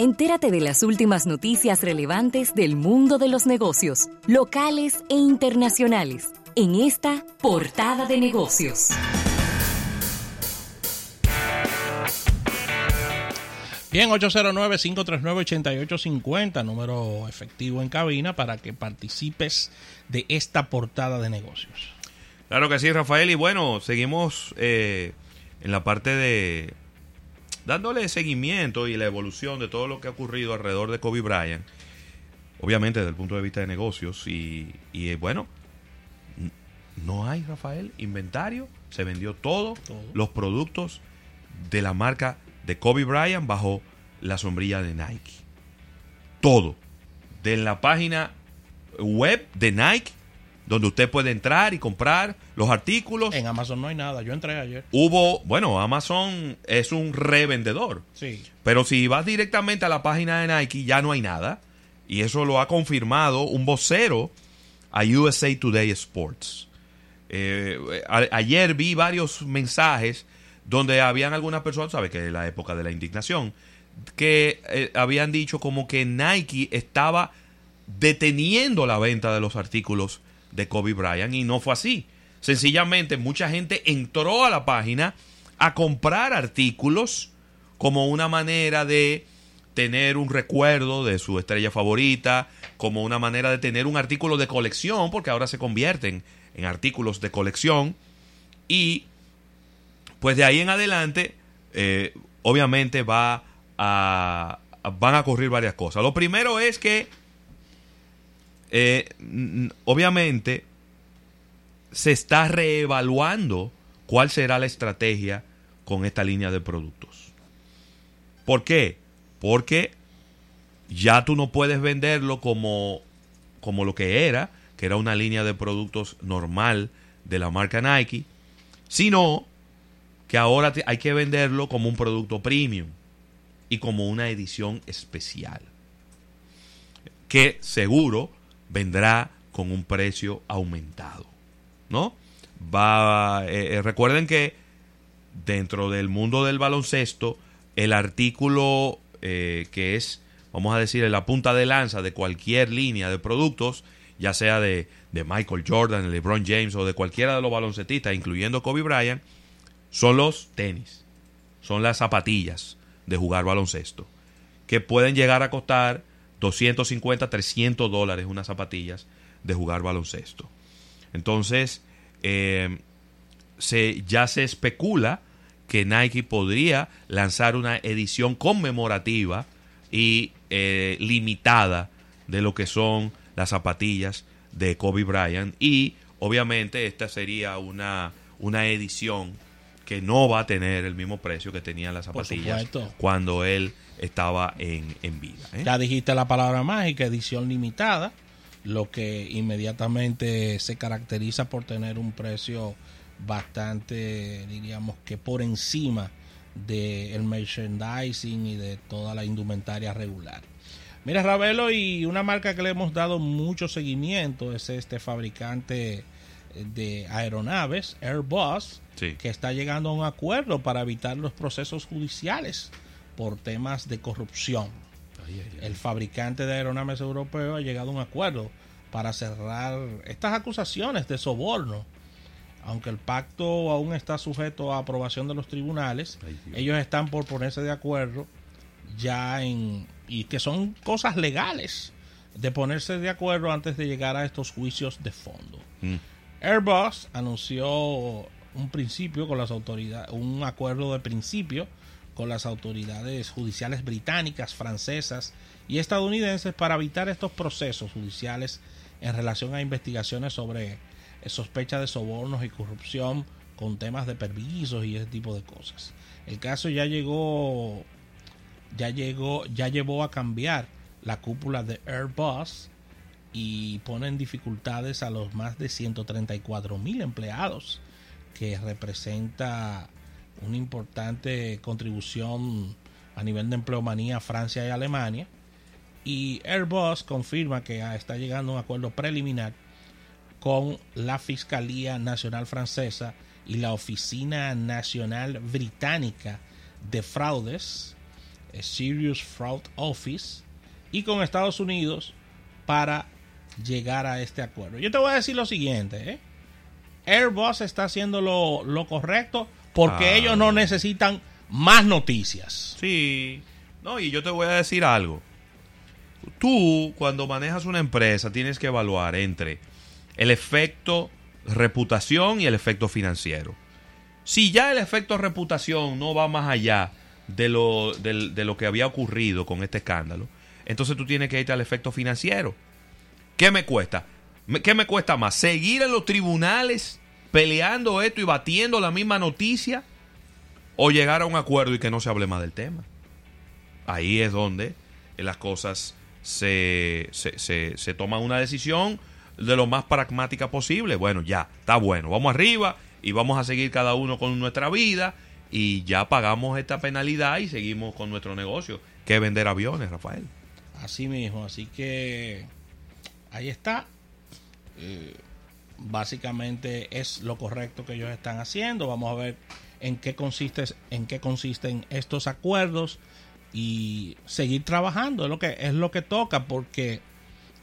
Entérate de las últimas noticias relevantes del mundo de los negocios, locales e internacionales, en esta portada de negocios. Bien, 809-539-8850, número efectivo en cabina para que participes de esta portada de negocios. Claro que sí, Rafael. Y bueno, seguimos eh, en la parte de dándole seguimiento y la evolución de todo lo que ha ocurrido alrededor de Kobe Bryant. Obviamente desde el punto de vista de negocios. Y, y bueno, no hay, Rafael, inventario. Se vendió todo, Todo. los productos de la marca de Kobe Bryant bajo la sombrilla de Nike. Todo. De la página web de Nike, donde usted puede entrar y comprar los artículos. En Amazon no hay nada, yo entré ayer. Hubo, bueno, Amazon es un revendedor. Sí. Pero si vas directamente a la página de Nike, ya no hay nada. Y eso lo ha confirmado un vocero a USA Today Sports. Eh, a- ayer vi varios mensajes donde habían algunas personas, sabes que es la época de la indignación, que eh, habían dicho como que Nike estaba deteniendo la venta de los artículos de Kobe Bryant y no fue así. Sencillamente mucha gente entró a la página a comprar artículos como una manera de tener un recuerdo de su estrella favorita, como una manera de tener un artículo de colección, porque ahora se convierten en artículos de colección y pues de ahí en adelante eh, obviamente va a, van a ocurrir varias cosas. Lo primero es que eh, obviamente se está reevaluando cuál será la estrategia con esta línea de productos. ¿Por qué? Porque ya tú no puedes venderlo como, como lo que era, que era una línea de productos normal de la marca Nike, sino que ahora hay que venderlo como un producto premium y como una edición especial, que seguro vendrá con un precio aumentado, ¿no? Va, eh, eh, recuerden que dentro del mundo del baloncesto, el artículo eh, que es, vamos a decir, la punta de lanza de cualquier línea de productos, ya sea de, de Michael Jordan, LeBron James o de cualquiera de los baloncetistas, incluyendo Kobe Bryant, son los tenis, son las zapatillas de jugar baloncesto, que pueden llegar a costar 250, 300 dólares unas zapatillas de jugar baloncesto. Entonces, eh, se, ya se especula que Nike podría lanzar una edición conmemorativa y eh, limitada de lo que son las zapatillas de Kobe Bryant y obviamente esta sería una, una edición que no va a tener el mismo precio que tenían las zapatillas cuando él estaba en, en vida. ¿eh? Ya dijiste la palabra mágica, edición limitada, lo que inmediatamente se caracteriza por tener un precio bastante, diríamos que por encima del merchandising y de toda la indumentaria regular. Mira, Ravelo, y una marca que le hemos dado mucho seguimiento es este fabricante de aeronaves, Airbus, Sí. que está llegando a un acuerdo para evitar los procesos judiciales por temas de corrupción. El fabricante de aeronaves europeo ha llegado a un acuerdo para cerrar estas acusaciones de soborno. Aunque el pacto aún está sujeto a aprobación de los tribunales, ellos están por ponerse de acuerdo ya en... y que son cosas legales de ponerse de acuerdo antes de llegar a estos juicios de fondo. Mm. Airbus anunció un principio con las autoridades, un acuerdo de principio con las autoridades judiciales británicas, francesas y estadounidenses para evitar estos procesos judiciales en relación a investigaciones sobre sospecha de sobornos y corrupción con temas de permisos y ese tipo de cosas. El caso ya llegó ya llegó ya llevó a cambiar la cúpula de Airbus y pone en dificultades a los más de 134 mil empleados que representa una importante contribución a nivel de empleomanía Francia y Alemania. Y Airbus confirma que está llegando a un acuerdo preliminar con la Fiscalía Nacional Francesa y la Oficina Nacional Británica de Fraudes eh, Serious Fraud Office, y con Estados Unidos para llegar a este acuerdo. Yo te voy a decir lo siguiente, ¿eh? Airbus está haciendo lo, lo correcto porque Ah. ellos no necesitan más noticias. Sí. No, y yo te voy a decir algo. Tú, cuando manejas una empresa, tienes que evaluar entre el efecto reputación y el efecto financiero. Si ya el efecto reputación no va más allá de lo, de lo que había ocurrido con este escándalo, entonces tú tienes que irte al efecto financiero. ¿Qué me cuesta? ¿Qué me cuesta más? ¿Seguir en los tribunales peleando esto y batiendo la misma noticia? ¿O llegar a un acuerdo y que no se hable más del tema? Ahí es donde las cosas se, se, se, se toman una decisión de lo más pragmática posible. Bueno, ya, está bueno, vamos arriba y vamos a seguir cada uno con nuestra vida y ya pagamos esta penalidad y seguimos con nuestro negocio, que es vender aviones, Rafael. Así mismo, así que ahí está. Eh, básicamente es lo correcto que ellos están haciendo. Vamos a ver en qué consiste, en qué consisten estos acuerdos y seguir trabajando. Es lo que es lo que toca porque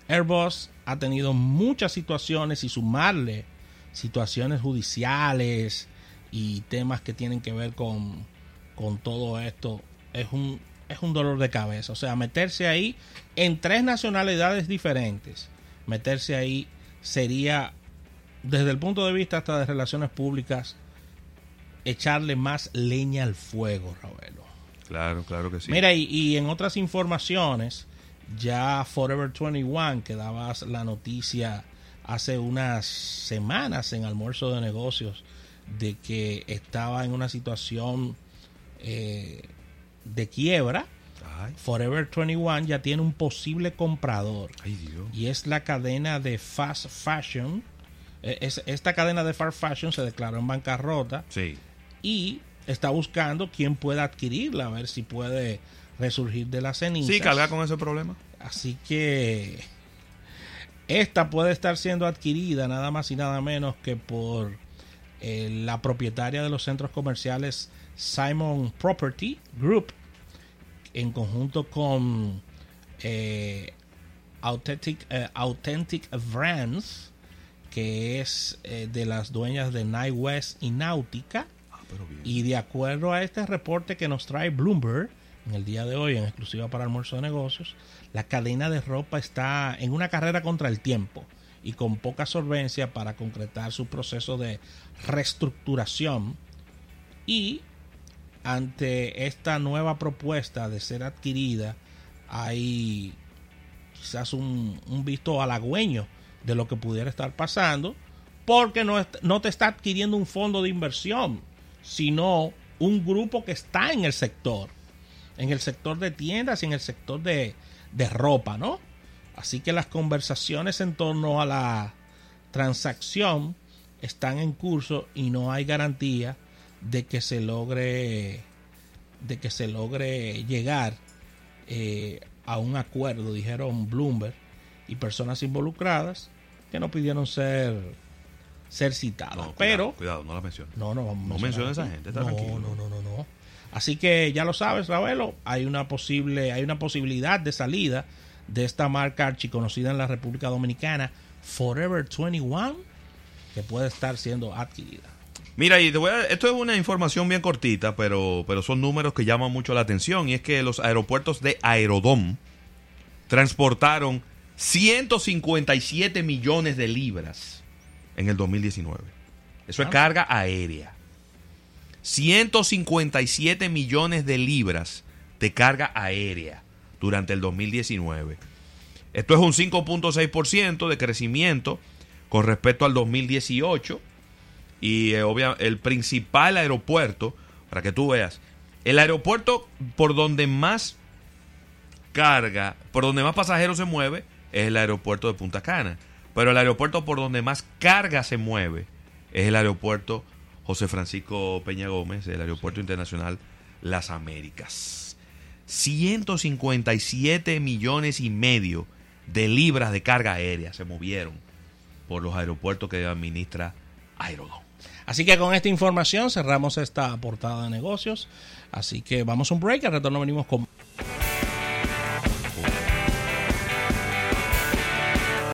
Airbus ha tenido muchas situaciones y sumarle situaciones judiciales y temas que tienen que ver con, con todo esto es un es un dolor de cabeza. O sea, meterse ahí en tres nacionalidades diferentes, meterse ahí sería, desde el punto de vista hasta de relaciones públicas, echarle más leña al fuego, Ravelo. Claro, claro que sí. Mira, y, y en otras informaciones, ya Forever 21, que daba la noticia hace unas semanas en almuerzo de negocios, de que estaba en una situación eh, de quiebra. Ay, Forever 21 ya tiene un posible comprador ay, Dios. y es la cadena de fast fashion. Eh, es- esta cadena de fast fashion se declaró en bancarrota Sí. y está buscando quién pueda adquirirla, a ver si puede resurgir de las cenizas. Sí, carga con ese problema. Así que esta puede estar siendo adquirida nada más y nada menos que por eh, la propietaria de los centros comerciales Simon Property Group en conjunto con eh, Authentic, eh, Authentic Brands que es eh, de las dueñas de Night West y Náutica Ah, y de acuerdo a este reporte que nos trae Bloomberg en el día de hoy, en exclusiva para almuerzo de negocios, la cadena de ropa está en una carrera contra el tiempo y con poca solvencia para concretar su proceso de reestructuración. Y ante esta nueva propuesta de ser adquirida, hay quizás un, visto halagüeño de lo que pudiera estar pasando, porque no, no te está adquiriendo un fondo de inversión, sino un grupo que está en el sector, en el sector de tiendas y en el sector de, de ropa, ¿no? Así que las conversaciones en torno a la transacción están en curso y no hay garantía de que se logre de que se logre llegar eh, a un acuerdo, dijeron Bloomberg y personas involucradas que no pidieron ser ser citadas. No, Pero cuidado, cuidado, no la menciones. no, no vamos No a esa gente, está no, tranquilo. no, no, no, no. Así que ya lo sabes, Ravelo, hay una posible, hay una posibilidad de salida de esta marca archiconocida en la República Dominicana, Forever 21, que puede estar siendo adquirida. Mira, y te voy a- esto es una información bien cortita, pero, pero son números que llaman mucho la atención. Y es que los aeropuertos de Aerodom transportaron 157 millones de libras en el 2019. Eso es Ah. carga aérea. 157 millones de libras de carga aérea durante el 2019. Esto es un 5.6% de crecimiento con respecto al 2018 y eh, el principal aeropuerto, para que tú veas, el aeropuerto por donde más carga, por donde más pasajeros se mueve, es el aeropuerto de Punta Cana. Pero el aeropuerto por donde más carga se mueve es el aeropuerto José Francisco Peña Gómez, el aeropuerto internacional Las Américas. 157 millones y medio de libras de carga aérea se movieron por los aeropuertos que administra Aerodón. Así que con esta información cerramos esta portada de negocios. Así que vamos a un break, al retorno venimos con...